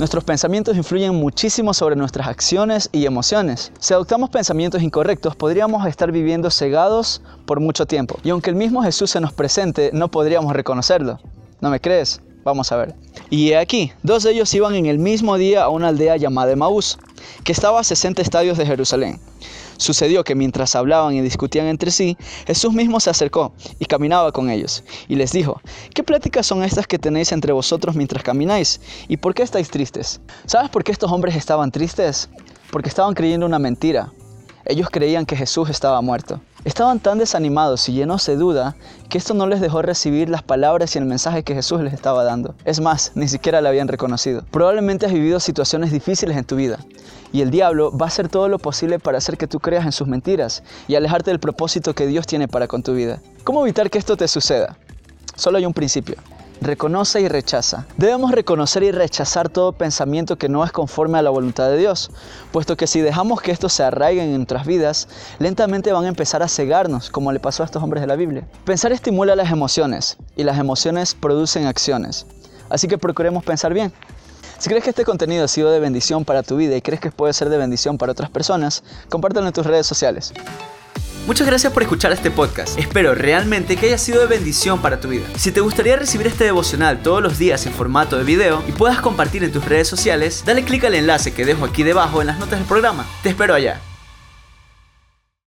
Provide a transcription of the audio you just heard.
Nuestros pensamientos influyen muchísimo sobre nuestras acciones y emociones. Si adoptamos pensamientos incorrectos, podríamos estar viviendo cegados por mucho tiempo. Y aunque el mismo Jesús se nos presente, no podríamos reconocerlo. ¿No me crees? Vamos a ver. Y aquí, dos de ellos iban en el mismo día a una aldea llamada Emaús, que estaba a 60 estadios de Jerusalén. Sucedió que mientras hablaban y discutían entre sí, Jesús mismo se acercó y caminaba con ellos, y les dijo, ¿qué pláticas son estas que tenéis entre vosotros mientras camináis? ¿Y por qué estáis tristes? ¿Sabes por qué estos hombres estaban tristes? Porque estaban creyendo una mentira. Ellos creían que Jesús estaba muerto. Estaban tan desanimados y llenos de duda que esto no les dejó recibir las palabras y el mensaje que Jesús les estaba dando. Es más, ni siquiera le habían reconocido. Probablemente has vivido situaciones difíciles en tu vida y el diablo va a hacer todo lo posible para hacer que tú creas en sus mentiras y alejarte del propósito que Dios tiene para con tu vida. ¿Cómo evitar que esto te suceda? Solo hay un principio reconoce y rechaza. Debemos reconocer y rechazar todo pensamiento que no es conforme a la voluntad de Dios, puesto que si dejamos que esto se arraiguen en nuestras vidas, lentamente van a empezar a cegarnos, como le pasó a estos hombres de la Biblia. Pensar estimula las emociones, y las emociones producen acciones. Así que procuremos pensar bien. Si crees que este contenido ha sido de bendición para tu vida y crees que puede ser de bendición para otras personas, compártelo en tus redes sociales. Muchas gracias por escuchar este podcast. Espero realmente que haya sido de bendición para tu vida. Si te gustaría recibir este devocional todos los días en formato de video y puedas compartir en tus redes sociales, dale clic al enlace que dejo aquí debajo en las notas del programa. Te espero allá.